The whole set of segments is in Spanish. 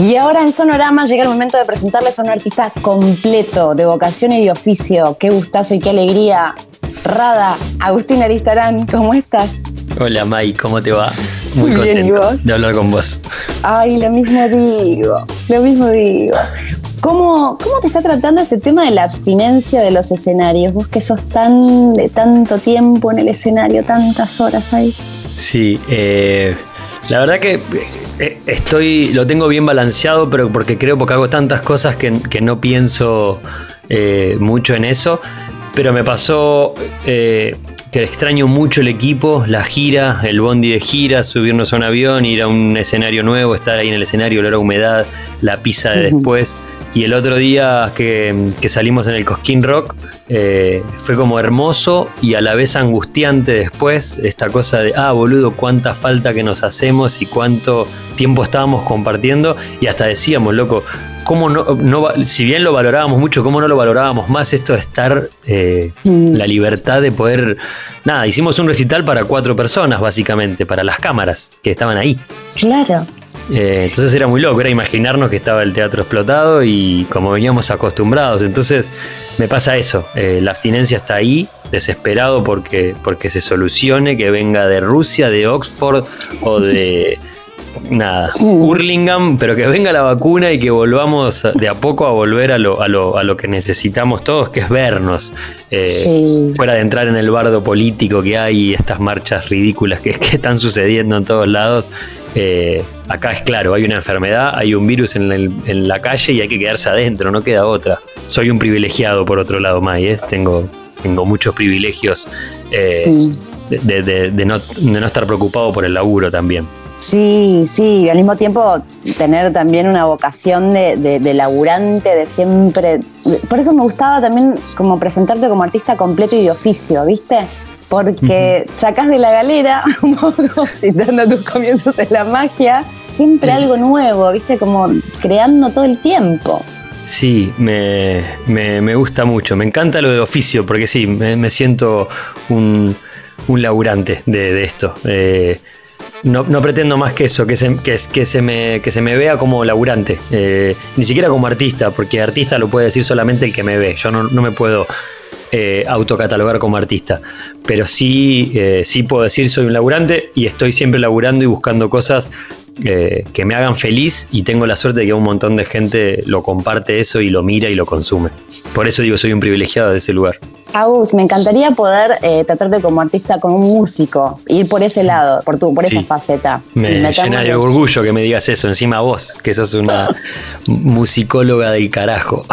Y ahora en Sonorama llega el momento de presentarles a un artista completo, de vocación y de oficio. Qué gustazo y qué alegría. Rada, Agustín Aristarán, ¿cómo estás? Hola Mai, ¿cómo te va? Muy contento de hablar con vos. Ay, lo mismo digo, lo mismo digo. ¿Cómo, ¿Cómo te está tratando este tema de la abstinencia de los escenarios? Vos que sos tan de tanto tiempo en el escenario, tantas horas ahí. Sí, eh, la verdad que eh, estoy, lo tengo bien balanceado, pero porque creo porque hago tantas cosas que, no pienso eh, mucho en eso. Pero me pasó eh, que extraño mucho el equipo, la gira, el bondi de gira, subirnos a un avión, ir a un escenario nuevo, estar ahí en el escenario, olor a humedad, la pizza de después. Y el otro día que, salimos en el Cosquín Rock eh, fue como hermoso y a la vez angustiante después, esta cosa de, ah, boludo, cuánta falta que nos hacemos y cuánto tiempo estábamos compartiendo. Y hasta decíamos, loco, cómo no, si bien lo valorábamos mucho, cómo no lo valorábamos más esto de estar, eh, mm. la libertad de poder, nada, hicimos un recital para cuatro personas básicamente, para las cámaras que estaban ahí. Claro. Eh, entonces era muy loco, era imaginarnos que estaba el teatro explotado y como veníamos acostumbrados. Entonces me pasa eso, eh, la abstinencia está ahí, desesperado porque, porque se solucione, que venga de Rusia, de Oxford o de nada, Hurlingham, pero que venga la vacuna y que volvamos de a poco a volver a lo, a lo, a lo que necesitamos todos, que es vernos. Eh, fuera de entrar en el bardo político que hay, estas marchas ridículas que, están sucediendo en todos lados. Eh, acá es claro, hay una enfermedad, hay un virus en, la calle y hay que quedarse adentro, no queda otra. Soy un privilegiado por otro lado, May, ¿eh? tengo, tengo muchos privilegios de, no, de no estar preocupado por el laburo también. Sí, sí, al mismo tiempo tener también una vocación de, de, laburante, de siempre. Por eso me gustaba también como presentarte como artista completo y de oficio, ¿viste? Porque sacas de la galera, un poco, citando tus comienzos en la magia, siempre algo nuevo, ¿viste? Como creando todo el tiempo. Sí, me, me, gusta mucho. Me encanta lo de oficio, porque sí, me, siento un, un laburante de, de esto. Eh, no, pretendo más que eso, que se, que, se, me, que se me vea como laburante, eh, ni siquiera como artista, porque artista lo puede decir solamente el que me ve, yo no, me puedo eh, autocatalogar como artista, pero sí, eh, sí puedo decir soy un laburante y estoy siempre laburando y buscando cosas que me hagan feliz y tengo la suerte de que un montón de gente lo comparte eso y lo mira y lo consume. Por eso digo, soy un privilegiado de ese lugar. Agus, me encantaría poder eh, tratarte como artista con un músico, ir por ese lado, por tu, por esa faceta. Me llena de orgullo que me digas eso, encima vos, que sos una musicóloga del carajo.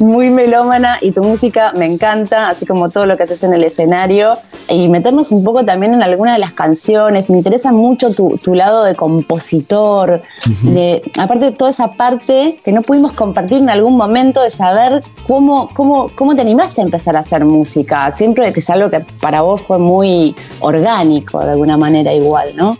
Muy melómana y tu música me encanta, así como todo lo que haces en el escenario. Y meternos un poco también en alguna de las canciones. Me interesa mucho tu, lado de compositor, de, aparte de toda esa parte que no pudimos compartir en algún momento de saber cómo, cómo, cómo te animaste empezar a hacer música? Siempre que es algo que para vos fue muy orgánico, de alguna manera igual, ¿no?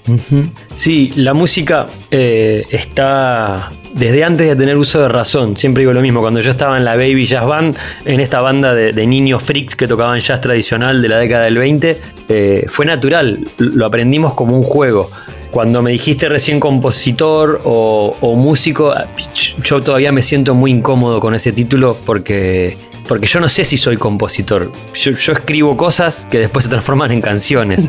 Sí, la música eh, está desde antes de tener uso de razón. Siempre digo lo mismo, cuando yo estaba en la Baby Jazz Band, en esta banda de, niños freaks que tocaban jazz tradicional de la década del 20, eh, fue natural, lo aprendimos como un juego. Cuando me dijiste recién compositor o, músico, yo todavía me siento muy incómodo con ese título porque porque yo no sé si soy compositor. Yo, escribo cosas que después se transforman en canciones.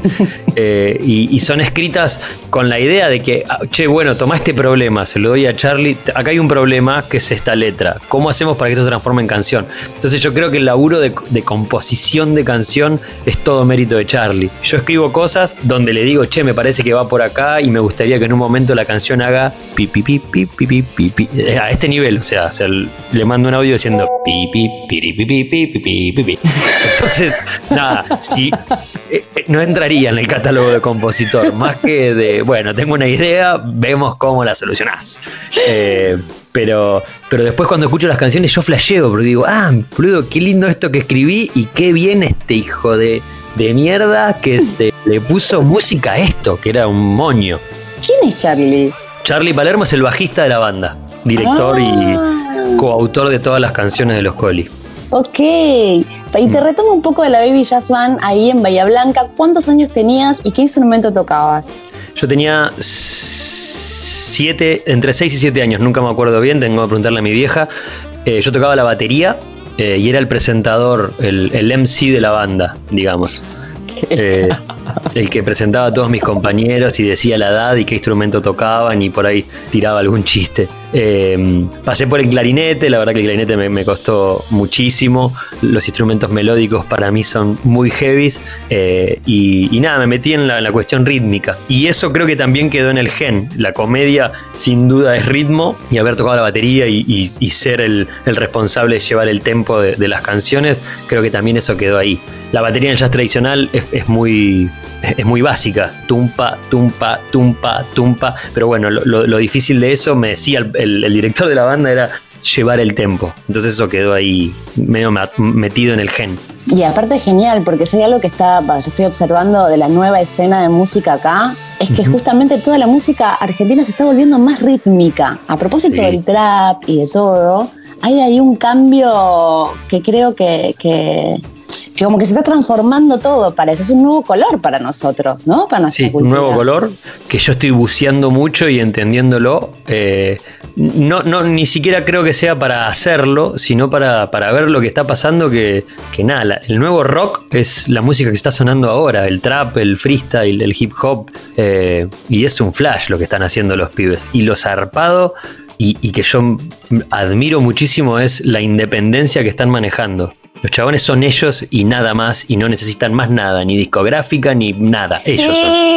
Eh, y, son escritas con la idea de que, ah, che, bueno, toma este problema, se lo doy a Charlie. Acá hay un problema que es esta letra. ¿Cómo hacemos para que esto se transforme en canción? Entonces yo creo que el laburo de, composición de canción es todo mérito de Charlie. Yo escribo cosas donde le digo, che, me parece que va por acá y me gustaría que en un momento la canción haga pi, pi, pi, pi, pi, pi, pi, a este nivel. O sea, le mando un audio diciendo pi, pi, pi, entonces, nada, si, eh, eh, no entraría en el catálogo de compositor, más que de, bueno, tengo una idea, vemos cómo la solucionás. Eh, pero, pero después cuando escucho las canciones yo flasheo, porque digo, ah, boludo, qué lindo esto que escribí y qué bien este hijo de, mierda que se le puso música a esto, que era un moño. ¿Quién es Charlie? Charlie Palermo es el bajista de la banda, director y ah. coautor de todas las canciones de los Coli. Ok, y te mm. retomo un poco de la Baby Jazz Band ahí en Bahía Blanca. ¿Cuántos años tenías y qué instrumento tocabas? Yo tenía siete, entre 6 y 7 años, nunca me acuerdo bien, tengo que preguntarle a mi vieja. Eh, yo tocaba la batería eh, y era el presentador, el, el MC de la banda, digamos. Eh, el que presentaba a todos mis compañeros y decía la edad y qué instrumento tocaban y por ahí tiraba algún chiste. Eh, pasé por el clarinete, la verdad que el clarinete me, costó muchísimo. Los instrumentos melódicos para mí son muy heavies eh, y, nada, me metí en la, cuestión rítmica. Y eso creo que también quedó en el gen. La comedia sin duda es ritmo y haber tocado la batería y, ser el, responsable de llevar el tempo de, de las canciones, creo que también eso quedó ahí la batería en el jazz tradicional es, muy, es muy básica. Tumpa, tumpa, tumpa, tumpa. Pero bueno, lo, difícil de eso, me decía el, director de la banda, era llevar el tempo. Entonces eso quedó ahí medio metido en el gen. Y aparte es genial, porque hay algo que está, yo estoy observando de la nueva escena de música acá, es que justamente toda la música argentina se está volviendo más rítmica. A propósito del trap y de todo, hay ahí un cambio que creo que, que que como que se está transformando todo para eso. Es un nuevo color para nosotros, ¿no? Para sí, un nuevo color que yo estoy buceando mucho y entendiéndolo. Eh, no, no, ni siquiera creo que sea para hacerlo, sino para, para ver lo que está pasando. Que, que nada, el nuevo rock es la música que está sonando ahora: el trap, el freestyle, el hip hop. Eh, y es un flash lo que están haciendo los pibes. Y lo zarpado. Y, y, que yo admiro muchísimo es la independencia que están manejando. Los chabones son ellos y nada más, y no necesitan más nada, ni discográfica, ni nada. Ellos son.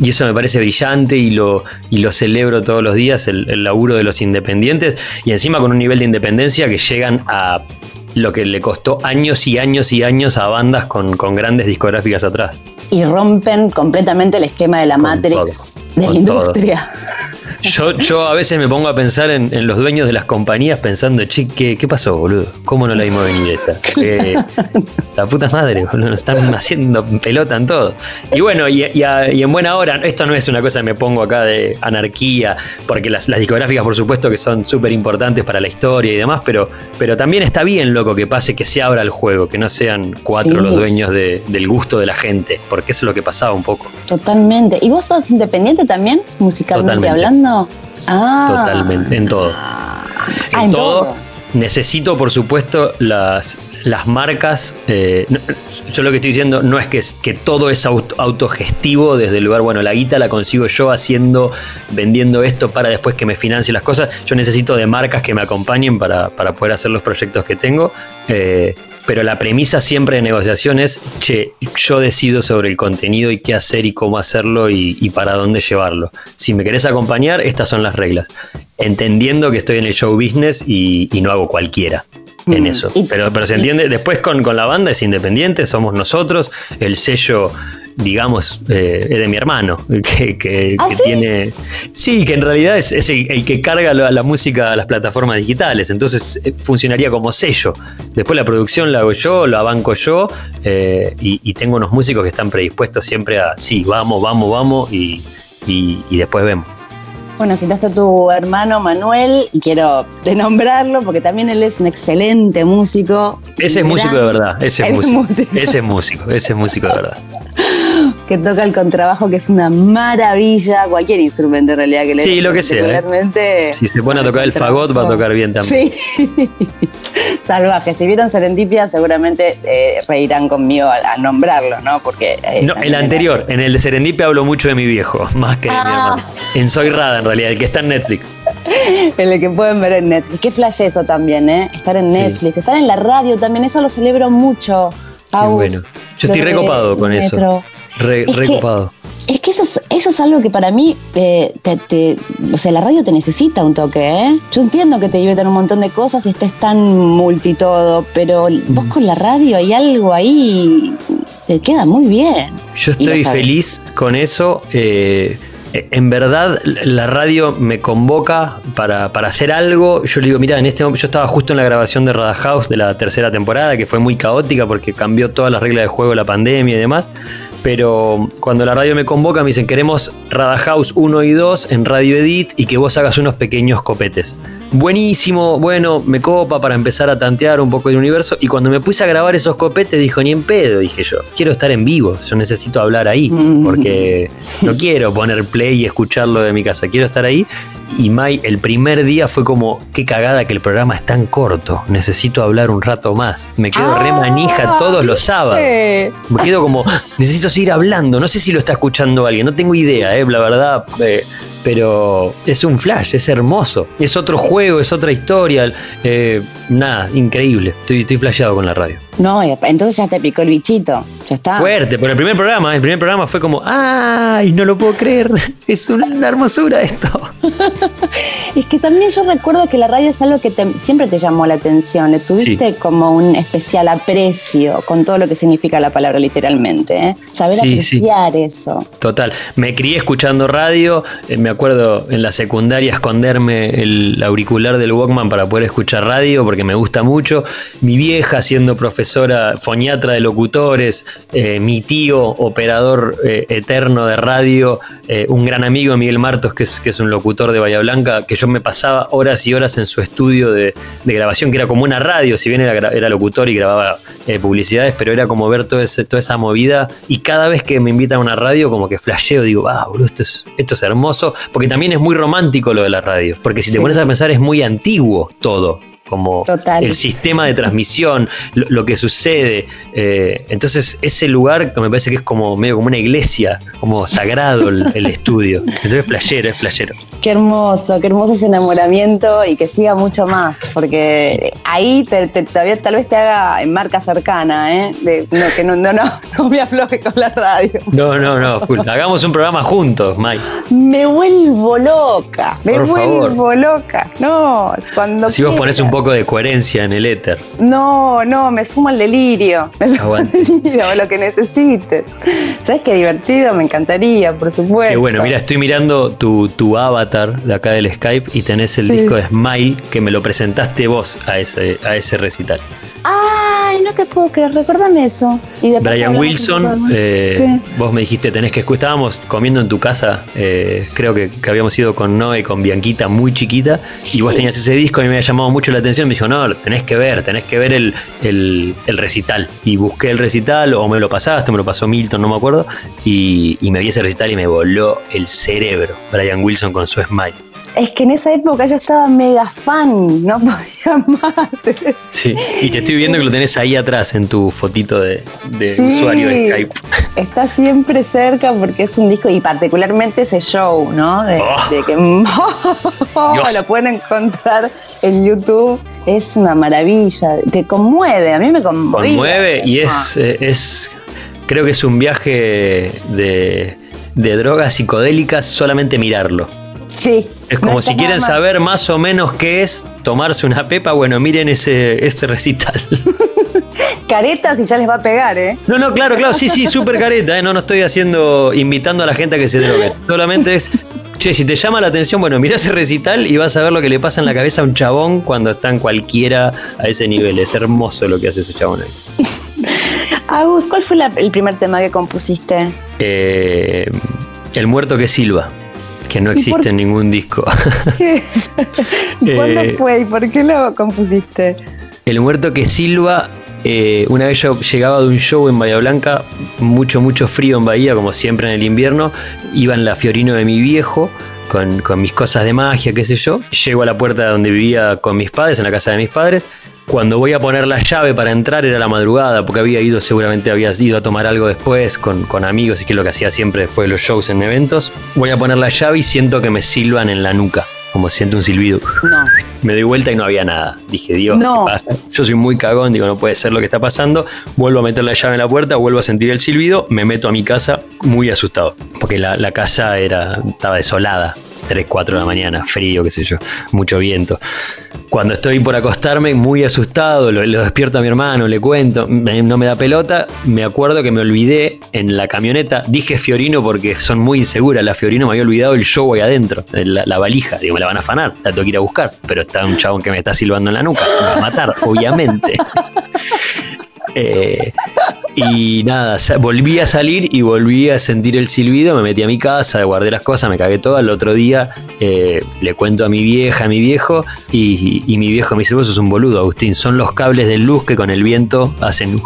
Y eso me parece brillante y lo, y lo celebro todos los días, el, laburo de los independientes, y encima con un nivel de independencia que llegan a lo que le costó años y años y años a bandas con, grandes discográficas atrás. Y rompen completamente el esquema de la Matrix de la industria. Yo, yo a veces me pongo a pensar en, los dueños de las compañías pensando, che, ¿qué, pasó, boludo? ¿Cómo no la dimos venir esta? la puta madre, boludo, nos están haciendo pelota en todo. Y bueno, y, en buena hora, esto no es una cosa que me pongo acá de anarquía, porque las, discográficas, por supuesto, que son súper importantes para la historia y demás, pero, pero también está bien, loco, que pase que se abra el juego, que no sean cuatro los dueños del gusto de la gente, porque eso es lo que pasaba un poco. Totalmente. ¿Y vos sos independiente también, musicalmente hablando? Ah. Totalmente, en todo. Ah, en, todo, Necesito, por supuesto, las, las marcas. Eh, yo lo que estoy diciendo no es que, que todo es autogestivo desde el lugar, bueno, la guita la consigo yo haciendo, vendiendo esto para después que me financie las cosas. Yo necesito de marcas que me acompañen para, poder hacer los proyectos que tengo. Eh, pero la premisa siempre de negociación es, che, yo decido sobre el contenido y qué hacer y cómo hacerlo y, para dónde llevarlo. Si me querés acompañar, estas son las reglas. Entendiendo que estoy en el show business y, no hago cualquiera en mm. eso. Pero, pero se entiende, después con, con, la banda es independiente, somos nosotros, el sello digamos, eh, es de mi hermano, que, ¿Ah, tiene... Sí, que en realidad es, el, que carga la, música a las plataformas digitales, entonces eh, funcionaría como sello. Después la producción la hago yo, la banco yo, eh, y, tengo unos músicos que están predispuestos siempre a, sí, vamos, vamos, vamos, y, después vemos. Bueno, citaste a tu hermano Manuel y quiero nombrarlo porque también él es un excelente músico. Ese es músico de verdad, ese es músico. Ese es músico, ese es músico de verdad que toca el contrabajo, que es una maravilla, cualquier instrumento en realidad que le Sí, lo que sea. ¿eh? Si se pone a tocar el fagot, va a tocar bien también. Sí. Salvaje. Si vieron Serendipia, seguramente eh, reirán conmigo a, nombrarlo, ¿no? Porque. Eh, no, el anterior, en el de Serendipia hablo mucho de mi viejo, más que de mi ah. hermano. En Soy Rada, en realidad, el que está en Netflix. en el que pueden ver en Netflix. Qué flash eso también, ¿eh? Estar en Netflix, estar en la radio también, eso lo celebro mucho. Qué bueno. Yo estoy recopado con eso. Re, es. Que, es que eso es, eso es algo que para mí, eh, te, o sea, la radio te necesita un toque, ¿eh? Yo entiendo que te divierten un montón de cosas y estés tan multitodo, pero vos mm. con la radio hay algo ahí, te queda muy bien. Yo estoy feliz con eso. Eh, en verdad la radio me convoca para, hacer algo. Yo le digo, mira, en este momento yo estaba justo en la grabación de Rada House de la tercera temporada, que fue muy caótica porque cambió todas las reglas de juego, la pandemia y demás. Pero cuando la radio me convoca, me dicen, queremos Rada House 1 y 2 en Radio Edit y que vos hagas unos pequeños copetes. buenísimo, bueno, me copa para empezar a tantear un poco el universo. Y cuando me puse a grabar esos copetes, dijo, ni en pedo, dije yo, quiero estar en vivo, yo necesito hablar ahí, porque no quiero poner play y escucharlo de mi casa, quiero estar ahí. Y Mai, el primer día fue como, qué cagada que el programa es tan corto, necesito hablar un rato más. Me quedo re Ah, manija todos los sábados. Me quedo como, necesito seguir hablando. No sé si lo está escuchando alguien, no tengo idea, eh, la verdad. eh, pero es un flash, es hermoso. Es otro juego, es otra historia. eh, nada, increíble. Estoy, estoy flasheado con la radio. No, entonces ya te picó el bichito. Ya está. Fuerte, pero el primer programa, el primer programa fue como, ¡ay! No lo puedo creer. Es una hermosura esto. Es que también yo recuerdo que la radio es algo que te- siempre te llamó la atención. Le tuviste como un especial aprecio con todo lo que significa la palabra literalmente. ¿eh? Saber Sí, sí. apreciar eso. Total. Me crié escuchando radio. eh, me acuerdo en la secundaria esconderme el auricular del Walkman para poder escuchar radio porque me gusta mucho. Mi vieja siendo profesora foniatra de locutores. eh, mi tío operador eh, eterno de radio. eh, un gran amigo, Miguel Martos, que es, que es un locutor de Bahía Blanca, que yo me pasaba horas y horas en su estudio de, de grabación, que era como una radio, si bien era, locutor y grababa publicidades, pero era como ver todo ese- toda esa movida. Y cada vez que me invitan a una radio, como que flasheo, digo, ah, boludo, esto es, esto es hermoso, porque también es muy romántico lo de la radio, porque si te Sí. pones a pensar es muy antiguo todo. Como Total. el sistema de transmisión, lo, lo que sucede. eh, entonces, ese lugar que me parece que es como medio como una iglesia, como sagrado el, el estudio. Entonces, flashero, es flashero. Qué hermoso, qué hermoso ese enamoramiento y que siga mucho más, porque ahí te, te- todavía tal vez te haga en marca cercana, ¿eh? De- no, que no, no, no, no me afloje con la radio. No, no, no, hagamos un programa juntos, Mike. Me vuelvo loca, me Por favor. vuelvo loca. No, cuando Si vos pones un. Poco de coherencia en el éter. No, no, me sumo al delirio. Me sumo al delirio, lo que necesites. ¿Sabes qué divertido? Me encantaría, por supuesto. Qué bueno, mira, estoy mirando tu, tu avatar de acá del Skype y tenés el Sí. disco de Smile que me lo presentaste vos a ese, a ese recital. Ay, no te puedo creer, recuérdame eso. Y Brian Wilson, eh, Sí. vos me dijiste, tenés que escuchar, estábamos comiendo en tu casa, eh, creo que, que habíamos ido con Noé, con Bianquita, muy chiquita, y vos tenías ese disco y me había llamado mucho la atención, me dijo, no, tenés que ver, tenés que ver el, el- el recital. Y busqué el recital, o me lo pasaste, me lo pasó Milton, no me acuerdo, y, y me vi ese recital y me voló el cerebro, Brian Wilson con su Smile. Es que en esa época yo estaba mega fan, no podía más. Sí, y te estoy viendo que lo tenés ahí atrás en tu fotito de, de Sí. usuario de Skype. Está siempre cerca porque es un disco y particularmente ese show, ¿no? De, Oh. de que Dios. lo pueden encontrar en YouTube. Es una maravilla. Te conmueve, a mí me conmueve. conmueve y Ah. es, eh, es creo que es un viaje de, de drogas psicodélicas solamente mirarlo. Sí. Es como no si quieren saber más o menos qué es tomarse una pepa, bueno, miren ese, ese recital. Caretas y ya les va a pegar, ¿eh? No, no, claro, claro, sí, sí, súper careta, ¿eh? no, no estoy haciendo, invitando a la gente a que se drogue. Solamente es, che, si te llama la atención, bueno, mirá ese recital y vas a ver lo que le pasa en la cabeza a un chabón cuando está en cualquiera a ese nivel. Es hermoso lo que hace ese chabón ahí. Agus, ¿cuál fue la- el primer tema que compusiste? Eh, el muerto que silba, que no ¿Y por- existe en ningún disco. ¿Y cuándo Eh, fue y por qué lo compusiste? El muerto que silba, eh, una vez yo llegaba de un show en Bahía Blanca, mucho, mucho frío en Bahía, como siempre en el invierno, iba en la Fiorino de mi viejo. Con, con mis cosas de magia, qué sé yo. Llego a la puerta donde vivía con mis padres, en la casa de mis padres. Cuando voy a poner la llave para entrar era la madrugada, porque había ido, seguramente había ido a tomar algo después con, con amigos, y que es lo que hacía siempre después de los shows en eventos. Voy a poner la llave y siento que me silban en la nuca, como siento un silbido. No. Me doy vuelta y no había nada. Dije, Dios, No. ¿qué pasa? Yo soy muy cagón, digo, no puede ser lo que está pasando. Vuelvo a meter la llave en la puerta, vuelvo a sentir el silbido, me meto a mi casa muy asustado. Porque la, la casa era, estaba desolada. 3, 4 de la mañana, frío, qué sé yo, mucho viento. Cuando estoy por acostarme, muy asustado, lo, despierto a mi hermano, le cuento, no me da pelota, me acuerdo que me olvidé en la camioneta, dije Fiorino porque son muy inseguras, la Fiorino me había olvidado el show ahí adentro, la, la valija, digo, me la van a afanar, la tengo que ir a buscar, pero está un chabón que me está silbando en la nuca, me va a matar, obviamente. Eh, Y nada, volví a salir y volví a sentir el silbido, me metí a mi casa, guardé las cosas, me cagué todo. Al otro día eh, le cuento a mi vieja, a mi viejo, y, mi viejo me dice, vos un boludo, Agustín, son los cables de luz que con el viento hacen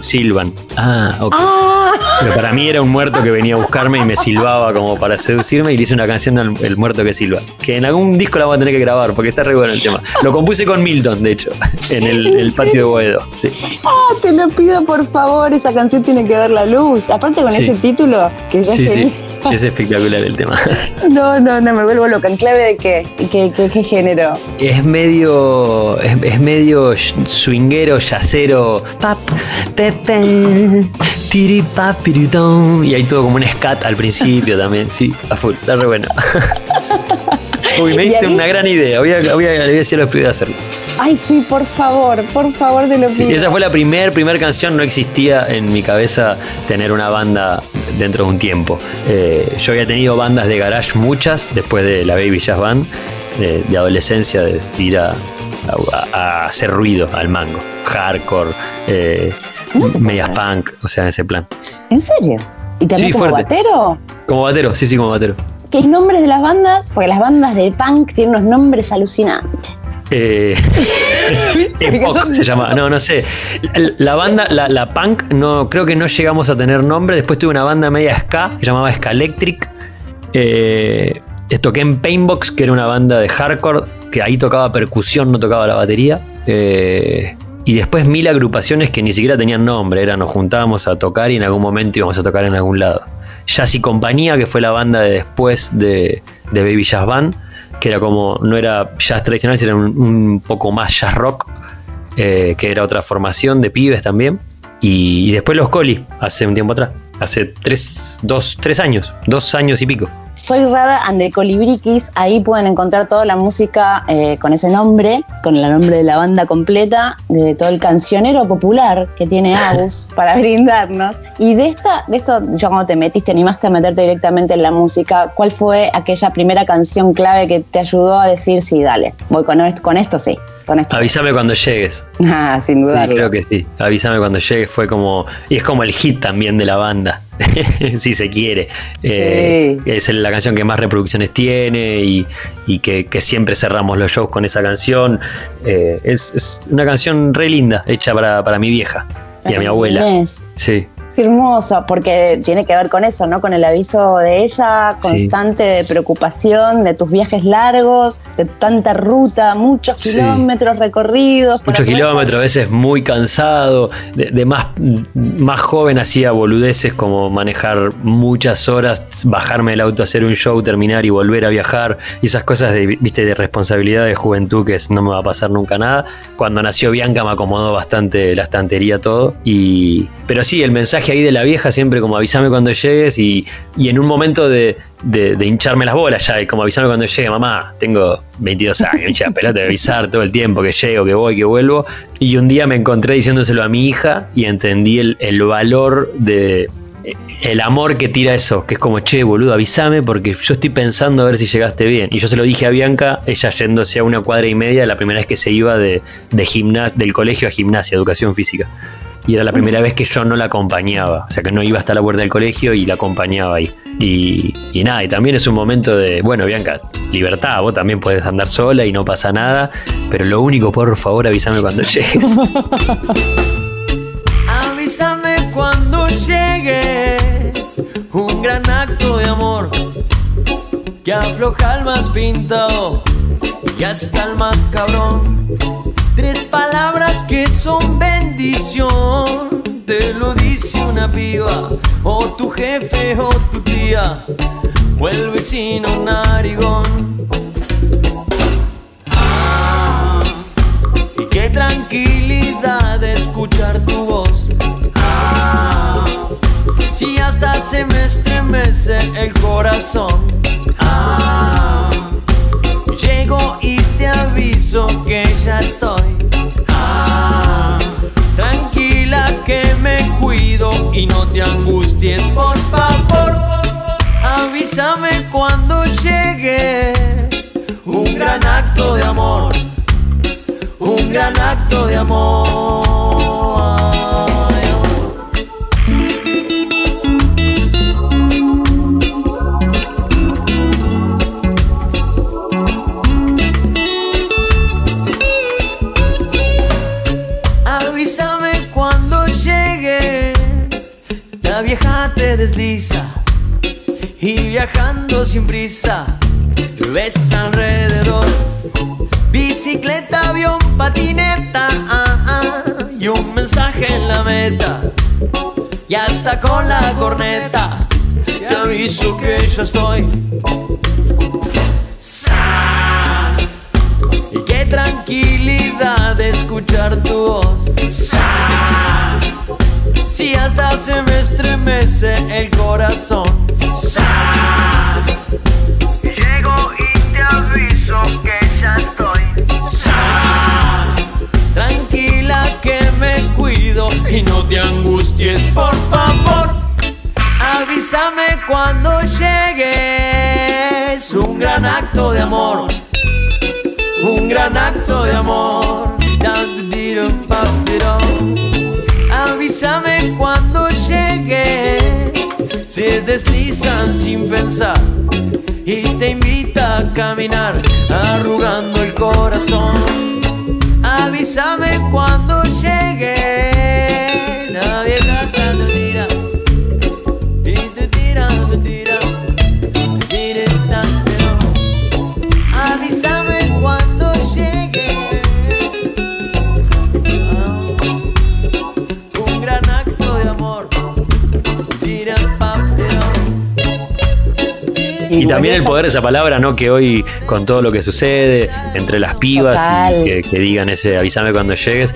silban. Ah, ok. Ah. Pero para mí era un muerto que venía a buscarme y me silbaba como para seducirme y le hice una canción al el muerto que silba. Que en algún disco la voy a tener que grabar porque está re bueno el tema. Lo compuse con Milton, de hecho, en el, patio de Boedo. Sí. Ah, te lo pido por favor, esa canción tiene que ver la luz. Aparte con ese título que ya sí, sí. Es espectacular el tema. No, no, no, me vuelvo loca. ¿En clave de qué? ¿Qué, qué, género? Es medio. Es, medio swinguero, yacero. Pap, pepe, Y hay todo como un scat al principio también. Sí, a full. Está re bueno. Uy, me diste una gran idea. Voy a, voy a, voy a decir lo que hacerlo. Ay, sí, por favor, por favor, de lo pido. esa fue la primer, primer canción. No existía en mi cabeza tener una banda dentro de un tiempo. Eh, yo había tenido bandas de garage muchas después de la Baby Jazz Band, de, adolescencia, de ir a, hacer ruido al mango. Hardcore, eh, medias punk, o sea, en ese plan. ¿En serio? ¿Y también como batero? Como batero, sí, sí, como batero. ¿Qué nombres de las bandas? Porque las bandas de punk tienen unos nombres alucinantes. Eh, se llama. No, no sé. La, banda, la, punk, no, creo que no llegamos a tener nombre. Después tuve una banda media ska que se llamaba Ska Electric. Eh, toqué en Painbox, que era una banda de hardcore, que ahí tocaba percusión, no tocaba la batería. Eh, y después mil agrupaciones que ni siquiera tenían nombre, era nos juntábamos a tocar y en algún momento íbamos a tocar en algún lado. Jazz y Compañía, que fue la banda de después de, de Baby Jazz Band, que era como, no era jazz tradicional, sino un, poco más jazz rock, eh, que era otra formación de pibes también. Y, después los Coli, hace un tiempo atrás, hace tres, dos, tres años, dos años y pico. Soy Rada and the Colibriquis, ahí pueden encontrar toda la música eh, con ese nombre, con el nombre de la banda completa, de todo el cancionero popular que tiene Agus para brindarnos. Y de esta, de esto, yo cuando te metiste, animaste a meterte directamente en la música, ¿cuál fue aquella primera canción clave que te ayudó a decir, sí, dale, voy con esto, con esto sí? Avísame cuando llegues. Ah, sin duda. creo que sí. Avísame cuando llegues fue como. Y es como el hit también de la banda. si se quiere. Eh, es la canción que más reproducciones tiene y, que, siempre cerramos los shows con esa canción. Eh, es, una canción re linda, hecha para, para mi vieja y a mi abuela. Sí hermoso, porque tiene que ver con eso, ¿no? Con el aviso de ella constante de preocupación, de tus viajes largos, de tanta ruta, muchos kilómetros recorridos. Muchos kilómetros, a veces muy cansado. De, más, más joven hacía boludeces como manejar muchas horas, bajarme del auto, hacer un show, terminar y volver a viajar. Y esas cosas de, viste, de responsabilidad de juventud que no me va a pasar nunca nada. Cuando nació Bianca me acomodó bastante la estantería todo. Y, pero sí, el mensaje ahí de la vieja siempre como avísame cuando llegues y, en un momento de, hincharme las bolas ya, y como avísame cuando llegue, mamá, tengo 22 años, ya pelota de avisar todo el tiempo que llego, que voy, que vuelvo. Y un día me encontré diciéndoselo a mi hija y entendí el, el valor de, el amor que tira eso, que es como, che, boludo, avísame porque yo estoy pensando a ver si llegaste bien. Y yo se lo dije a Bianca, ella yéndose a una cuadra y media la primera vez que se iba de, de del colegio a gimnasia, educación física y era la primera vez que yo no la acompañaba, o sea que no iba hasta la puerta del colegio y la acompañaba ahí. Y, nada, y también es un momento de, bueno, Bianca, libertad, vos también puedes andar sola y no pasa nada, pero lo único, por favor, avísame cuando llegues. avísame cuando llegue, un gran acto de amor que afloja al más pintado y hasta el más cabrón Tres palabras que son bendición. Te lo dice una piba, o tu jefe, o tu tía, o el vecino narigón. Ah, y qué tranquilidad escuchar tu voz. Ah, si hasta se me estremece el corazón. Ah, llego y te aviso que ya estoy. Y no te angusties, por favor. Avísame cuando llegue. Un gran acto de amor. Un gran acto de amor. Sin prisa ves alrededor. Bicicleta, avión, patineta ah, ah, y un mensaje en la meta. Y hasta con la corneta te aviso que ya estoy. Y qué tranquilidad escuchar tu voz. Si hasta se me estremece el corazón. Llego y te aviso que ya estoy. Tranquila que me cuido y no te angusties, por favor. Avísame cuando llegues. Un gran acto de amor. Un gran acto de amor. Avísame cuando. Deslizan sin pensar y te invita a caminar arrugando el corazón. Avísame cuando llegue. Y también el poder de esa palabra, ¿no? Que hoy, con todo lo que sucede entre las pibas Total. y que, que digan ese avísame cuando llegues,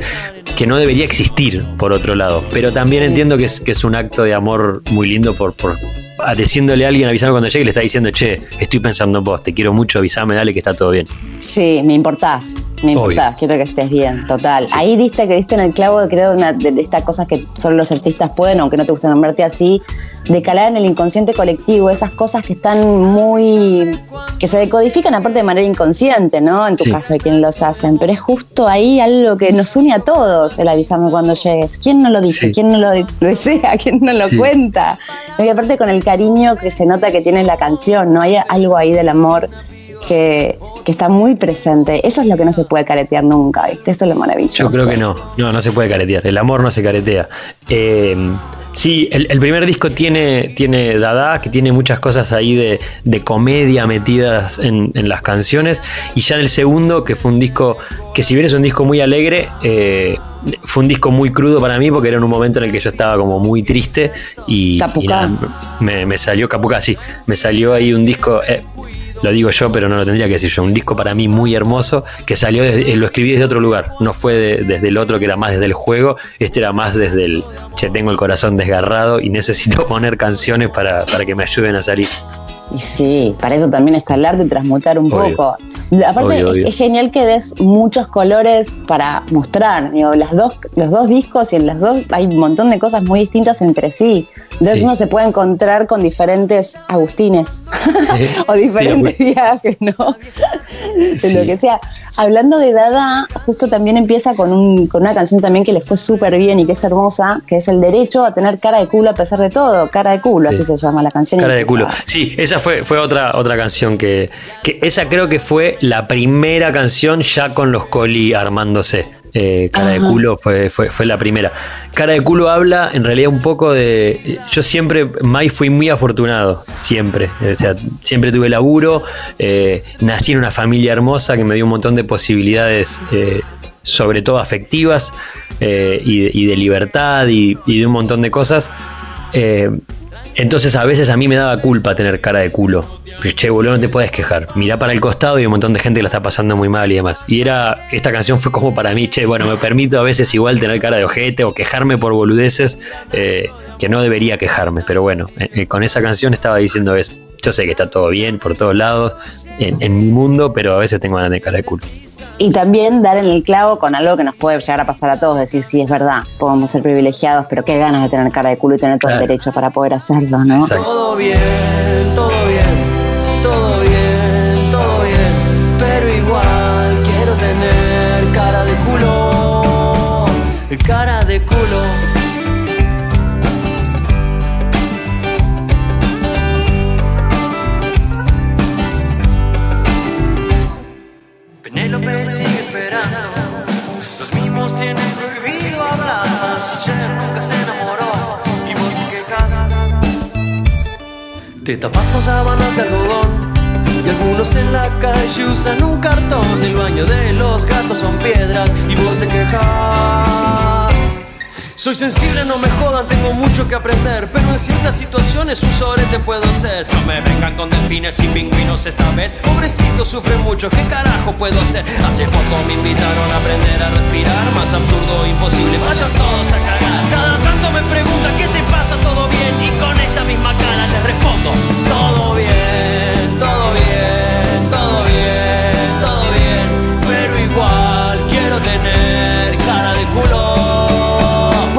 que no debería existir, por otro lado. Pero también Sí. entiendo que es, que es un acto de amor muy lindo por, por a- diciéndole a alguien avísame cuando llegue, le está diciendo, che, estoy pensando en vos, te quiero mucho, avísame, dale que está todo bien. Sí, me importás, me importás, quiero que estés bien, total. Sí. Ahí diste que diste en el clavo, creo, de, una- de- estas cosas que solo los artistas pueden, aunque no te guste nombrarte así, de calar en el inconsciente colectivo, esas cosas que están muy. que se decodifican aparte de manera inconsciente, ¿no? En tu Sí. caso de quienes los hacen, pero es justo ahí algo que nos une a todos, el avisarme cuando llegues. ¿Quién no lo dice? Sí. ¿Quién no lo desea? ¿Quién no lo cuenta? Y aparte con el cariño que se nota que tiene la canción, ¿no? Hay algo ahí del amor que, que está muy presente. Eso es lo que no se puede caretear nunca, ¿viste? Eso es lo maravilloso. Yo creo que no, no, no se puede caretear. El amor no se caretea. Eh, sí, el, el primer disco tiene, tiene Dada, que tiene muchas cosas ahí de, de comedia metidas en, en las canciones. Y ya en el segundo, que fue un disco que, si bien es un disco muy alegre, eh, fue un disco muy crudo para mí, porque era en un momento en el que yo estaba como muy triste. Y, y Capucá. nada, me, me salió Capucá, sí. Me salió ahí un disco. eh, lo digo yo, pero no lo tendría que decir yo. Un disco para mí muy hermoso que salió, desde- eh, lo escribí desde otro lugar. No fue de- desde el otro que era más desde el juego. Este era más desde el, che, tengo el corazón desgarrado y necesito poner canciones para, para que me ayuden a salir. Y sí, para eso también está el arte, transmutar un Obvio. poco. Aparte, Obvio, es- obvio. Es, genial que des muchos colores para mostrar. Digo, las dos, los dos discos y en los dos hay un montón de cosas muy distintas entre sí. Entonces Sí. uno se puede encontrar con diferentes Agustines Eh, o diferentes sí, viajes, ¿no? De Sí. lo que sea. Hablando de Dada, justo también empieza con, un, con una canción también que le fue súper bien y que es hermosa, que es el derecho a tener cara de culo a pesar de todo. Cara de culo, Sí. así se llama la canción. Cara de culo. Sí, esa fue, fue otra, otra canción que, que. Esa creo que fue la primera canción ya con los Coli armándose. Eh, cara de culo fue, fue, fue la primera. Cara de culo habla en realidad un poco de. Yo siempre, Mai, fui muy afortunado. Siempre. O sea, siempre tuve laburo. eh, nací en una familia hermosa que me dio un montón de posibilidades. eh, sobre todo afectivas eh, y, de, y de libertad y, y de un montón de cosas. Entonces a veces a mí me daba culpa tener cara de culo. Che, boludo, no te puedes quejar. Mirá para el costado y un montón de gente la está pasando muy mal y demás. Y era, esta canción fue como para mí, che, bueno, me permito a veces igual tener cara de ojete o quejarme por boludeces eh, que no debería quejarme. Pero bueno, eh, eh, con esa canción estaba diciendo eso. Yo sé que está todo bien por todos lados en, en mi mundo, pero a veces tengo ganas de cara de culo. Y también dar en el clavo con algo que nos puede llegar a pasar a todos, decir, sí, es verdad, podemos ser privilegiados, pero qué ganas de tener cara de culo y tener todo Claro. el derecho para poder hacerlo, ¿no? Exacto. Todo bien, todo bien, todo bien, todo bien, pero igual quiero tener cara de culo, cara de culo. Te tapas con sábanas de algodón. Y algunos en la calle usan un cartón. El baño de los gatos son piedras y vos te quejas. Soy sensible, no me jodan, tengo mucho que aprender. Pero en ciertas situaciones un sorete puedo ser. No me vengan con delfines y pingüinos esta vez. Pobrecito sufre mucho, ¿qué carajo puedo hacer? Hace poco me invitaron a aprender a respirar. Más absurdo, imposible, vayan todos a cagar. Cada tanto me preguntan, ¿qué te pasa? ¿Todo bien? Y con esta misma cara les respondo, todo bien, todo bien,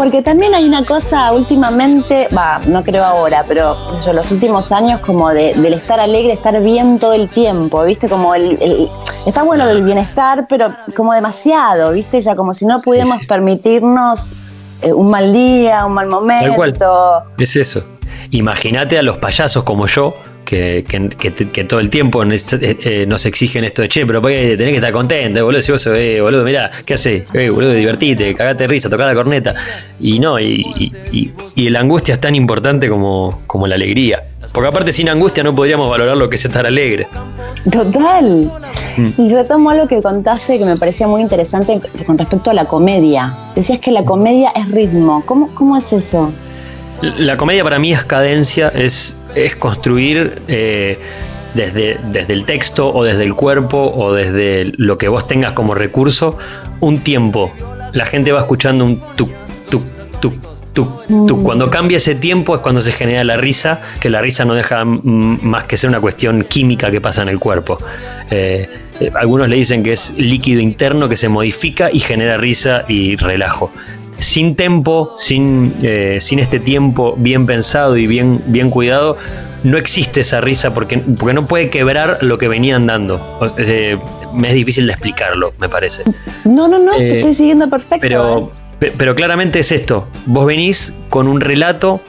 Porque también hay una cosa últimamente, va, no creo ahora, pero yo los últimos años como de, del estar alegre, estar bien todo el tiempo, ¿viste? Como el, el- está bueno el bienestar, pero como demasiado, ¿viste? Ya como si no pudiéramos sí. permitirnos eh, un mal día, un mal Tal cual. momento. Es eso. Imagínate a los payasos como yo, que, que- que- que todo el tiempo nos, eh, eh, nos exigen esto de che, pero tenés que estar contento, boludo. Si vos eh, boludo, mirá, ¿qué haces? Eh, boludo, divertite, cagate risa, tocá la corneta. Y no, y, y- y- y la angustia es tan importante como, como la alegría. Porque aparte, sin angustia no podríamos valorar lo que es estar alegre. Total. Mm. Y retomo algo que contaste que me parecía muy interesante con respecto a la comedia. Decías que la comedia es ritmo. ¿Cómo, cómo es eso? La comedia para mí es cadencia, es, es construir eh, desde, desde el texto o desde el cuerpo o desde lo que vos tengas como recurso un tiempo. La gente va escuchando un tuk, tuk, tuk, tuk, tuk. Mm. Cuando cambia ese tiempo es cuando se genera la risa, que la risa no deja más que ser una cuestión química que pasa en el cuerpo. Eh, eh, algunos le dicen que es líquido interno que se modifica y genera risa y relajo sin tempo, sin, eh, sin este tiempo bien pensado y bien, bien cuidado, no existe esa risa porque, porque no puede quebrar lo que venían dando. O- eh, me es difícil de explicarlo, me parece. No, no, no, Eh, te estoy siguiendo perfecto. Pero, ¿eh? pe- pero claramente es esto. Vos venís con un relato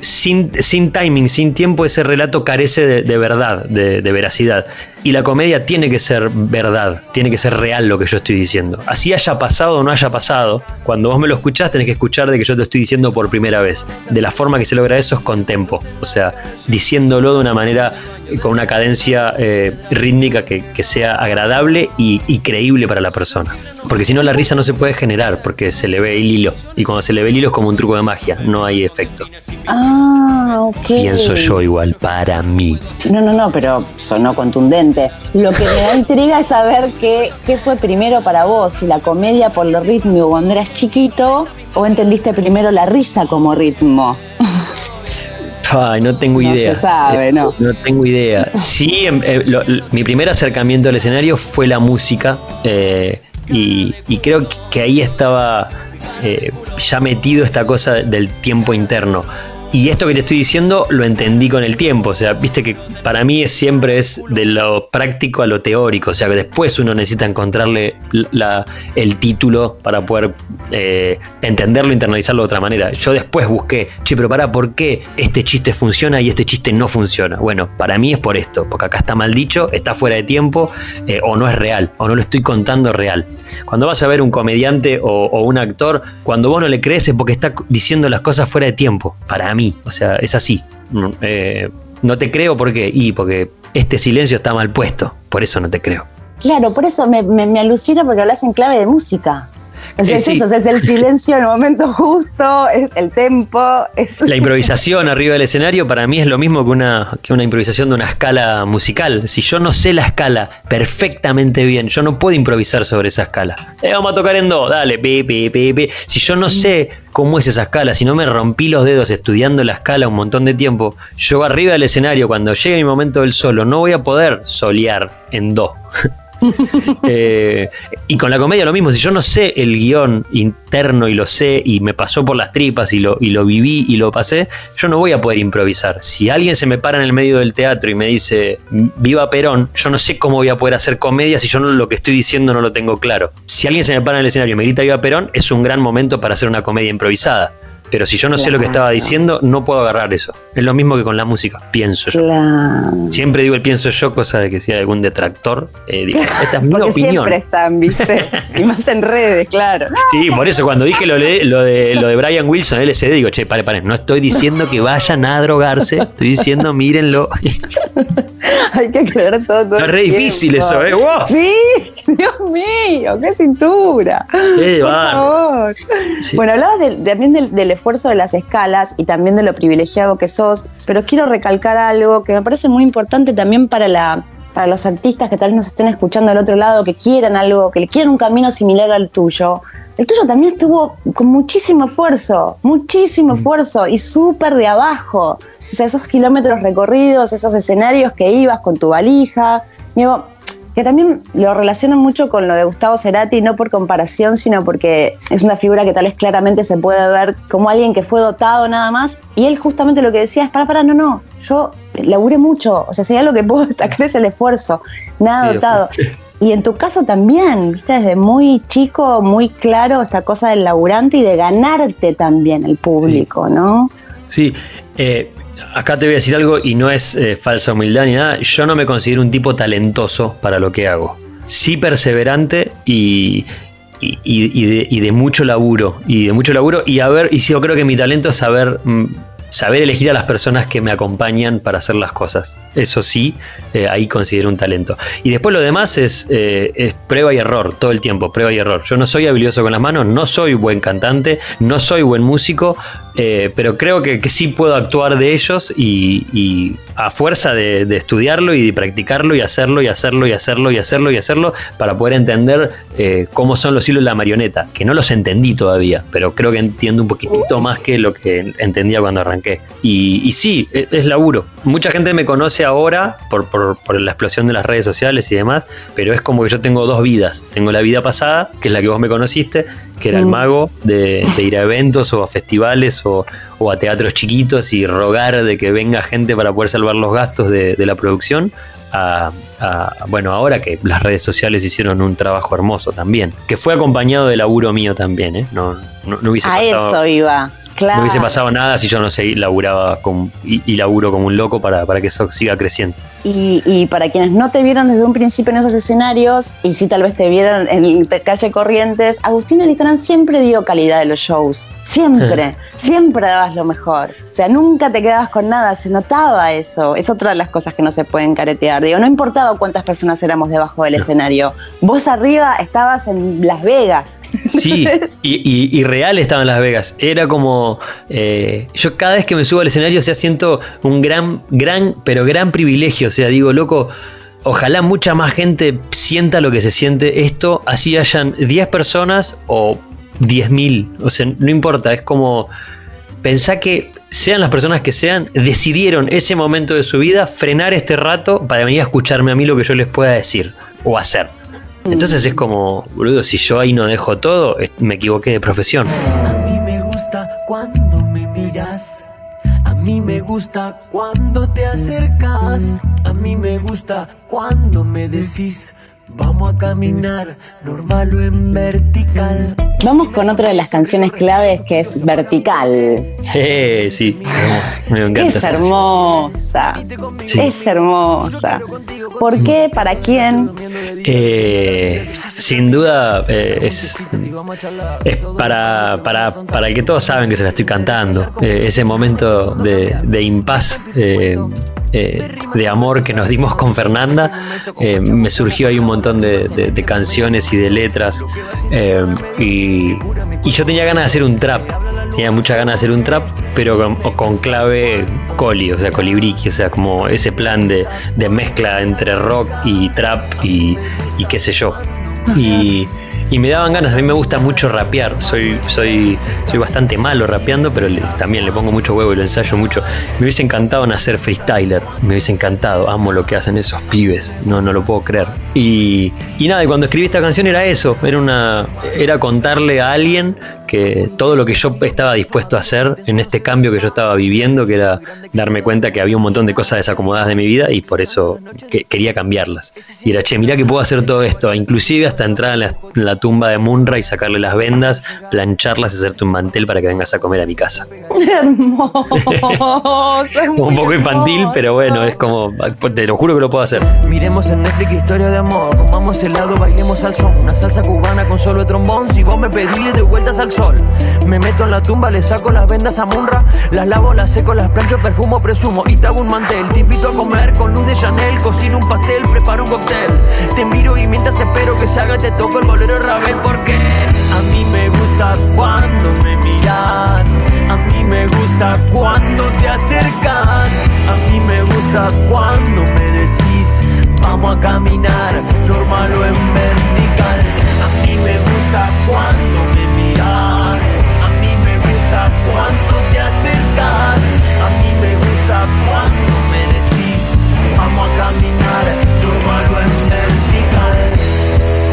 sin, sin timing, sin tiempo, ese relato carece de, verdad, de, veracidad. Y la comedia tiene que ser verdad, tiene que ser real lo que yo estoy diciendo. Así haya pasado o no haya pasado, cuando vos me lo escuchás tenés que escuchar de que yo te estoy diciendo por primera vez. De la forma que se logra eso es con tempo, o sea, diciéndolo de una manera, con una cadencia eh, rítmica que, que sea agradable y, y creíble para la persona. Porque si no la risa no se puede generar porque se le ve el hilo. Y cuando se le ve el hilo es como un truco de magia, no hay efecto. Ah, ok. Pienso yo igual, para mí. No, no, no, pero sonó contundente. Lo que me da intriga es saber qué, qué fue primero para vos, si la comedia por lo rítmico cuando eras chiquito o entendiste primero la risa como ritmo. Ay, no tengo No idea. se sabe, Eh, ¿no? No tengo idea. Sí, em, eh, lo- mi primer acercamiento al escenario fue la música. eh, y, y creo que- que ahí estaba eh, ya metido esta cosa del tiempo interno. Y esto que te estoy diciendo lo entendí con el tiempo. O sea, viste que para mí es, siempre es de lo práctico a lo teórico. O sea, que después uno necesita encontrarle el título para poder eh, entenderlo, internalizarlo de otra manera. Yo después busqué, che, pero para, ¿por qué este chiste funciona y este chiste no funciona? Bueno, para mí es por esto, porque acá está mal dicho, está fuera de tiempo, eh, o no es real, o no lo estoy contando real. Cuando vas a ver un comediante o, o un actor, cuando vos no le crees es porque está diciendo las cosas fuera de tiempo, para mí. O sea, es así. Mm, eh, no te creo porque, y porque este silencio está mal puesto, por eso no te creo. Claro, por eso me, me, me alucina porque hablas en clave de música. Eh, es sí. eso, es el silencio en el momento justo, es el tempo, es... La improvisación arriba del escenario para mí es lo mismo que una, que una improvisación de una escala musical. Si yo no sé la escala perfectamente bien, yo no puedo improvisar sobre esa escala. Eh, vamos a tocar en do, dale, pi, pi, pi, pi. Si yo no sé cómo es esa escala, si no me rompí los dedos estudiando la escala un montón de tiempo, yo arriba del escenario, cuando llegue mi momento del solo, no voy a poder solear en do. Eh, y con la comedia lo mismo, si yo no sé el guion interno y lo sé y me pasó por las tripas y lo, y lo viví y lo pasé, yo no voy a poder improvisar. Si alguien se me para en el medio del teatro y me dice viva Perón, yo no sé cómo voy a poder hacer comedia si yo no, lo que estoy diciendo no lo tengo claro. Si alguien se me para en el escenario y me grita viva Perón, es un gran momento para hacer una comedia improvisada. Pero si yo no sé lo que estaba diciendo, no puedo agarrar eso. Es lo mismo que con la música, pienso yo. Siempre digo el pienso yo, cosa de que si hay algún detractor, eh, digo, esta es mi opinión. Siempre están, ¿viste? y más en redes, claro. Sí, por eso cuando dije lo, de, lo de, lo de Brian Wilson, LCD, digo, che, pare, pare, no estoy diciendo que vayan a drogarse, estoy diciendo mírenlo. hay que aclarar todo. todo es re difícil eso, ¿eh? Sí, Dios mío, qué cintura. Qué por favor. Bueno, hablabas también del, esfuerzo de las escalas y también de lo privilegiado que sos, pero quiero recalcar algo que me parece muy importante también para la para los artistas que tal vez nos estén escuchando al otro lado, que quieran algo, que quieran un camino similar al tuyo. El tuyo también estuvo con muchísimo esfuerzo, muchísimo mm. esfuerzo y súper de abajo. O sea, esos kilómetros recorridos, esos escenarios que ibas con tu valija. Digo, que también lo relacionan mucho con lo de Gustavo Cerati, no por comparación, sino porque es una figura que tal vez claramente se puede ver como alguien que fue dotado nada más. Y él justamente lo que decía es, para, para, no, no, yo laburé mucho, o sea, si hay algo que puedo destacar es el esfuerzo, nada dotado. Y en tu caso también, viste, desde muy chico, muy claro esta cosa del laburante y de ganarte también el público, ¿no? Sí, eh, acá te voy a decir algo y no es eh, falsa humildad ni nada. Yo no me considero un tipo talentoso para lo que hago. Sí perseverante y, y, de, mucho laburo. Y de mucho laburo. Y a ver, y yo creo que mi talento es saber, mm, saber elegir a las personas que me acompañan para hacer las cosas. Eso sí, eh, ahí considero un talento. Y después lo demás es, eh, es prueba y error, todo el tiempo, prueba y error. Yo no soy habilidoso con las manos, no soy buen cantante, no soy buen músico, eh, pero creo que, sí puedo actuar de ellos y, a fuerza de, estudiarlo y de practicarlo y hacerlo y hacerlo y hacerlo y hacerlo y hacerlo para poder entender eh, cómo son los hilos de la marioneta, que no los entendí todavía, pero creo que entiendo un poquitito más que lo que entendía cuando arranqué. Y, sí, es, es, laburo. Mucha gente me conoce ahora por, la explosión de las redes sociales y demás, pero es como que yo tengo dos vidas. Tengo la vida pasada, que es la que vos me conociste, que era el mm. mago de, de ir a eventos o a festivales o, a teatros chiquitos y rogar de que venga gente para poder salvar los gastos de, la producción, a, bueno, ahora que las redes sociales hicieron un trabajo hermoso también, que fue acompañado de laburo mío también, ¿eh? no, no, hubiese a eso iba. No hubiese pasado nada si yo no sé, laburaba y, laburo como un loco para, para que eso siga creciendo. Y, para quienes no te vieron desde un principio en esos escenarios, y sí tal vez te vieron en calle Corrientes, Agustín Alitrán siempre dio calidad de los shows. Siempre, siempre dabas lo mejor. O sea, nunca te quedabas con nada, se notaba eso. Es otra de las cosas que no se pueden caretear. Digo, no importaba cuántas personas éramos debajo del escenario. Vos arriba estabas en Las Vegas. Sí, y, real estaba en Las Vegas. Era como. Eh, yo cada vez que me subo al escenario, o sea, siento un gran, gran, pero gran privilegio. O sea, digo, loco. Ojalá mucha más gente sienta lo que se siente esto, así hayan 10 personas o 10.000, o sea, no importa, es como pensá que sean las personas que sean, decidieron ese momento de su vida frenar este rato para venir a escucharme a mí lo que yo les pueda decir o hacer. Entonces es como, boludo, si yo ahí no dejo todo, me equivoqué de profesión. A mí me gusta cuando me miras. A mí me gusta cuando te acercas. A mí me gusta cuando me decís Vamos a caminar normal o en vertical. Vamos con otra de las canciones claves que es Vertical. Eh, sí, me encanta. Es hermosa. Es hermosa. ¿Por qué? ¿Para quién? Eh, sin duda eh, es, es para, para, para, el que todos saben que se la estoy cantando. Eh, ese momento de, de impas eh, de amor que nos dimos con Fernanda, eh, me surgió ahí un montón de, canciones y de letras. Eh, y, yo tenía ganas de hacer un trap, tenía mucha ganas de hacer un trap, pero con, clave coli, o sea, colibriqui, o sea, como ese plan de, mezcla entre rock y trap y, y qué sé yo. Y y me daban ganas. A mí me gusta mucho rapear. Soy, soy, soy bastante malo rapeando, pero también le pongo mucho huevo y lo ensayo mucho. Me hubiese encantado nacer freestyler. Me hubiese encantado. Amo lo que hacen esos pibes. No, no lo puedo creer. Y, y nada, y cuando escribí esta canción era eso. Era una. Era contarle a alguien que todo lo que yo estaba dispuesto a hacer en este cambio que yo estaba viviendo, que era darme cuenta que había un montón de cosas desacomodadas de mi vida y por eso quería cambiarlas. Y era, che, mirá que puedo hacer todo esto, inclusive hasta entrar en la, tumba de Munra y sacarle las vendas, plancharlas y hacerte un mantel para que vengas a comer a mi casa. Hermoso. un poco infantil, pero bueno, es como, te lo juro que lo puedo hacer. Miremos en Netflix historia de amor, comamos helado, bailemos al son, una salsa cubana con solo trombón, si vos me pedís de vueltas al Me meto en la tumba, le saco las vendas a Munra, las lavo, las seco, las plancho, perfumo, presumo y te hago un mantel. Te invito a comer con luz de Chanel, cocino un pastel, preparo un cóctel. Te miro y mientras espero que se haga, te toco el bolero Ravel porque a mí me gusta cuando me miras. A mí me gusta cuando te acercas. A mí me gusta cuando me decís, vamos a caminar, normal o en vertical. A mí me gusta cuando me cuánto te acercas, a mí me gusta cuando me decís, vamos a caminar, normal en vertical.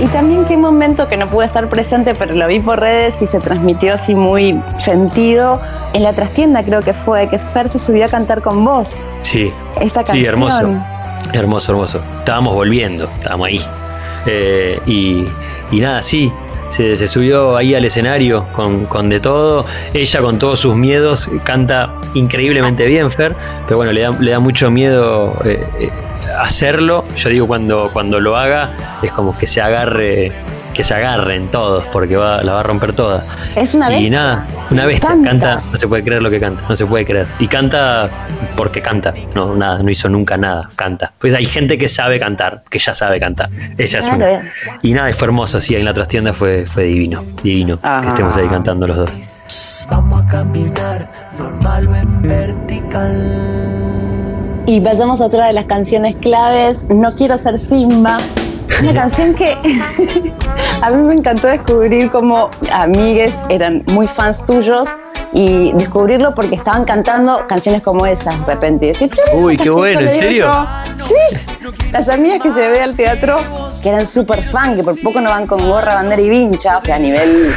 Y también qué momento que no pude estar presente, pero lo vi por redes y se transmitió así muy sentido. En la trastienda creo que fue, que Fer se subió a cantar con vos. Sí. Esta canción. Sí, hermoso. Hermoso, hermoso. Estábamos volviendo, estábamos ahí. Eh, y, y nada, sí, se, subió ahí al escenario con, de todo. Ella con todos sus miedos canta increíblemente bien, Fer, pero bueno, le da, le da mucho miedo eh, eh, hacerlo. Yo digo, cuando, cuando lo haga, es como que se agarre que se agarren todos porque va, la va a romper toda. Es una bestia. Y nada, una bestia. Canta. no se puede creer lo que canta, no se puede creer. Y canta porque canta, no, nada, no hizo nunca nada, canta. Pues hay gente que sabe cantar, que ya sabe cantar. Ella es una. Y nada, fue hermoso, sí, en la trastienda fue, fue divino, divino que estemos ahí cantando los dos. Vamos a caminar normal o en vertical. Y vayamos a otra de las canciones claves, No quiero ser Simba, una canción que a mí me encantó descubrir cómo amigues eran muy fans tuyos y descubrirlo porque estaban cantando canciones como esas de repente. Y decir, Uy, qué bueno, ¿en serio? Sí, las amigas que llevé al teatro, que eran súper fan, que por poco no van con gorra, bandera y vincha, o sea, a nivel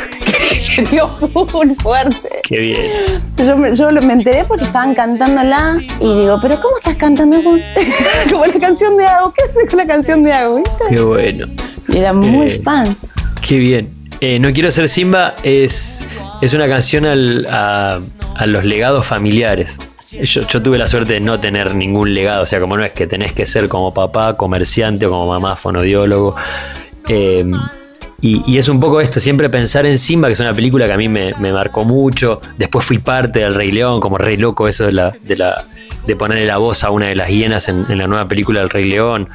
muy fuerte. Qué bien. Yo me, yo me enteré porque estaban cantándola y digo, pero ¿cómo estás cantando? Como la canción de Ago, ¿qué haces con la canción de Ago? Qué bueno. Y era muy eh, fan. Qué bien. Eh, no quiero ser Simba es, es una canción a, los legados familiares. Yo, tuve la suerte de no tener ningún legado, o sea, como no es que tenés que ser como papá, comerciante o como mamá, fonodiólogo. Eh, y, es un poco esto, siempre pensar en Simba, que es una película que a mí me, marcó mucho. Después fui parte del Rey León, como Rey Loco, eso de ponerle la voz a una de las hienas en, en, la nueva película del Rey León.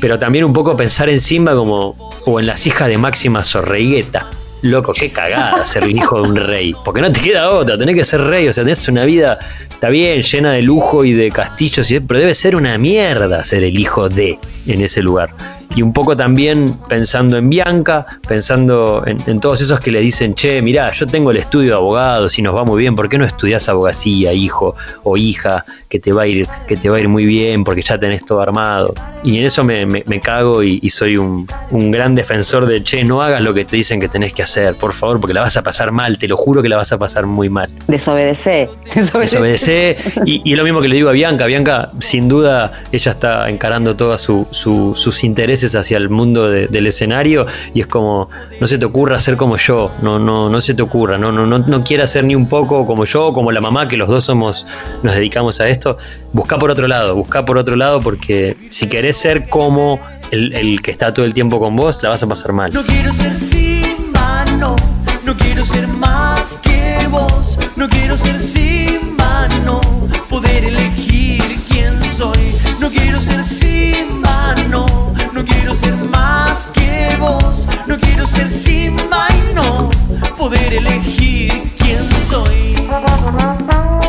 Pero también un poco pensar en Simba como, o en las hijas de Máxima Sorregueta, loco, qué cagada ser el hijo de un rey. Porque no te queda otra, tenés que ser rey. O sea, tenés una vida, está bien, llena de lujo y de castillos, pero debe ser una mierda ser el hijo de en ese lugar y un poco también pensando en Bianca, pensando en, todos esos que le dicen, che, mirá, yo tengo el estudio de abogados y nos va muy bien, ¿por qué no estudias abogacía, hijo o hija, que te va a ir, que te va a ir muy bien porque ya tenés todo armado? Y en eso me, cago y, soy un, gran defensor de, che, no hagas lo que te dicen que tenés que hacer, por favor, porque la vas a pasar mal, te lo juro que la vas a pasar muy mal. Desobedecé. Desobedecé. y, y es lo mismo que le digo a Bianca, Bianca, sin duda, ella está encarando todos sus intereses hacia el mundo del escenario y es como, no se te ocurra hacer como yo, no, no, no se te ocurra, no, no, no, no quieras ser ni un poco como yo, como la mamá, que los dos somos, nos dedicamos a esto, busca por otro lado, busca por otro lado porque si querés ser como el, el que está todo el tiempo con vos, la vas a pasar mal. No quiero ser sin mano, no quiero ser más que vos, no quiero ser sin mano, poder elegir quién soy, no quiero ser sin mano no quiero ser más que vos, no quiero ser Simba y no poder elegir quién soy.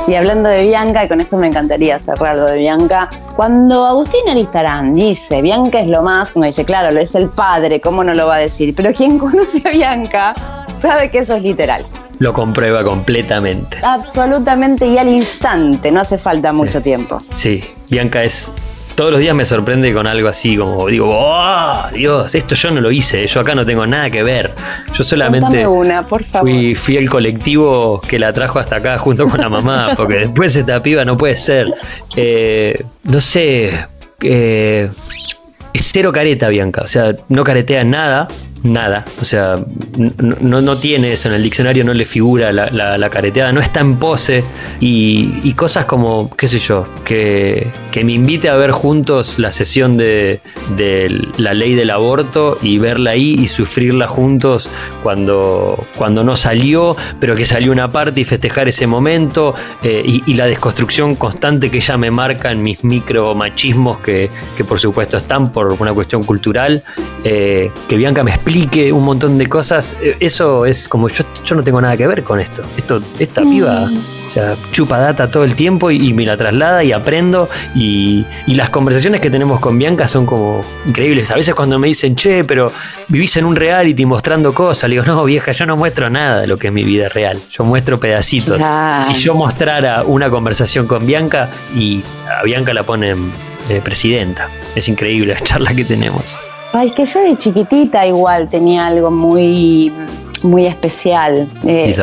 Y hablando de Bianca, y con esto me encantaría cerrar lo de Bianca, cuando Agustín Aristarán dice Bianca es lo más, uno dice, claro, lo es el padre, ¿cómo no lo va a decir? Pero quien conoce a Bianca sabe que eso es literal. Lo comprueba completamente. Absolutamente y al instante, no hace falta mucho tiempo. Sí, Bianca es todos los días me sorprende con algo así, como digo, ¡oh, Dios! Esto yo no lo hice, yo acá no tengo nada que ver. Yo solamente una, por favor. fui, fui el colectivo que la trajo hasta acá junto con la mamá, porque después esta piba no puede ser. Eh, no sé, eh, cero careta, Bianca. O sea, no caretea nada, nada. O sea, no, no tiene eso en el diccionario, no le figura la, la- careteada, no está en pose. Y, cosas como, qué sé yo, que, que me invite a ver juntos la sesión de, de la ley del aborto y verla ahí y sufrirla juntos cuando, cuando no salió, pero que salió una parte y festejar ese momento. eh, y, la desconstrucción constante que ella me marca en mis micro machismos que, que por supuesto están por una cuestión cultural. eh, que Bianca me explique un montón de cosas. eh, Eso es como yo, yo no tengo nada que ver con esto. Esto, esta piba, o sea, chupa data todo el tiempo y, y me la traslada y aprendo. Y, y las conversaciones que tenemos con Bianca son como increíbles. A veces cuando me dicen, che, pero vivís en un reality mostrando cosas, le digo, no, vieja, yo no muestro nada de lo que es mi vida real. Yo muestro pedacitos. Si yo mostrara una conversación con Bianca y a Bianca la ponen eh, presidenta, es increíble la charla que tenemos. Ay, es que yo de chiquitita igual tenía algo muy, muy especial. Eh,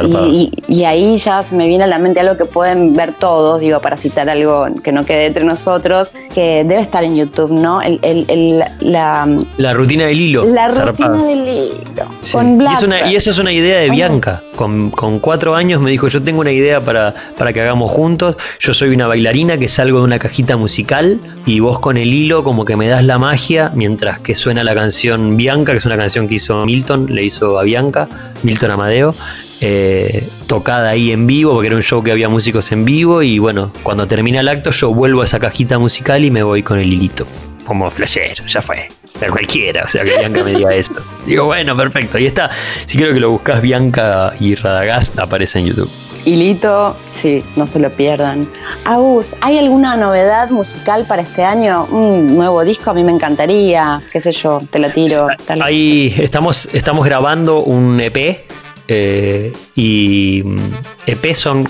Y ahí ya se me viene a la mente algo que pueden ver todos, digo, para citar algo que no quede entre nosotros, que debe estar en YouTube, ¿no? El, el- el- la, La rutina del hilo. la rutina del hilo. Sí. Con y, es una- y eso es una idea de. Bianca. Con, con cuatro años me dijo, yo tengo una idea para, para que hagamos juntos. Yo soy una bailarina que salgo de una cajita musical y vos con el hilo como que me das la magia mientras que suena la canción Bianca, que es una canción que hizo Milton, le hizo a Bianca, Milton Amadeo. eh, tocada ahí en vivo, porque era un show que había músicos en vivo y bueno, cuando termina el acto yo vuelvo a esa cajita musical y me voy con el hilito, como flashero, ya fue. Sea, cualquiera, o sea, que Bianca me diga esto. Digo, bueno, perfecto. Y está, si creo que lo buscas Bianca y Radagast, aparece en YouTube. Hilito, sí, no se lo pierdan. Agus, ¿hay alguna novedad musical para este año? Un nuevo disco, a mí me encantaría, qué sé yo, te la tiro. tal- Ahí estamos, estamos grabando un EP eh, y mm, EP son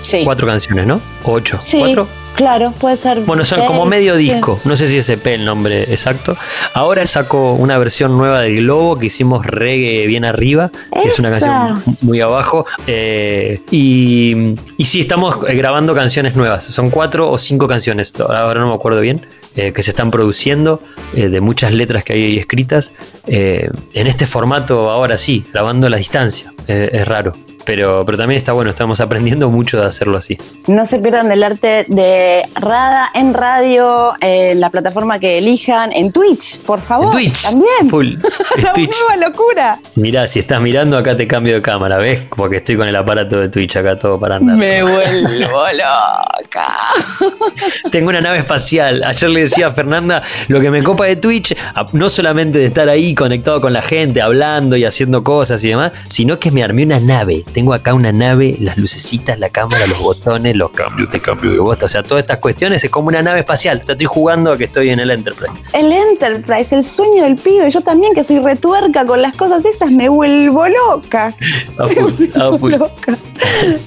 sí. cuatro canciones, ¿no? O ocho. Sí, ¿Cuatro? Claro, puede ser. Bueno, son como medio disco. No sé si es EP el nombre exacto. Ahora saco una versión nueva del Globo que hicimos reggae bien arriba, que es una canción muy abajo. Eh, y, y sí, estamos eh, grabando canciones nuevas. Son cuatro o cinco canciones, ahora no me acuerdo bien, eh, que se están produciendo, eh, de muchas letras que hay ahí escritas. en este formato, ahora sí, grabando a la distancia. Es raro. Pero, pero también está bueno, estamos aprendiendo mucho de hacerlo así. No se pierdan del arte de Rada en radio, en la plataforma que elijan, en Twitch, por favor. En Twitch. También. Full. La Twitch. nueva locura. Mirá, si estás mirando acá te cambio de cámara, ¿ves? Porque estoy con el aparato de Twitch acá todo para andar. Me vuelvo loca. Tengo una nave espacial. Ayer le decía a Fernanda lo que me copa de Twitch, no solamente de estar ahí conectado con la gente, hablando y haciendo cosas y demás, sino que me armé una nave. Tengo acá una nave, las lucecitas, la cámara, los botones, los cambios de cambio de voz, o sea, todas estas cuestiones es como una nave espacial. Estoy jugando a que estoy en el Enterprise. El Enterprise, el sueño del pibe. Yo también, que soy retuerca con las cosas esas, me vuelvo loca. A full, a full. loca.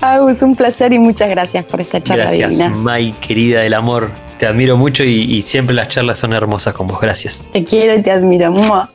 Agus, un placer y muchas gracias por esta charla Gracias, divina. Mai, querida del amor. Te admiro mucho y, y siempre las charlas son hermosas con vos. Gracias. Te quiero y te admiro. Mua.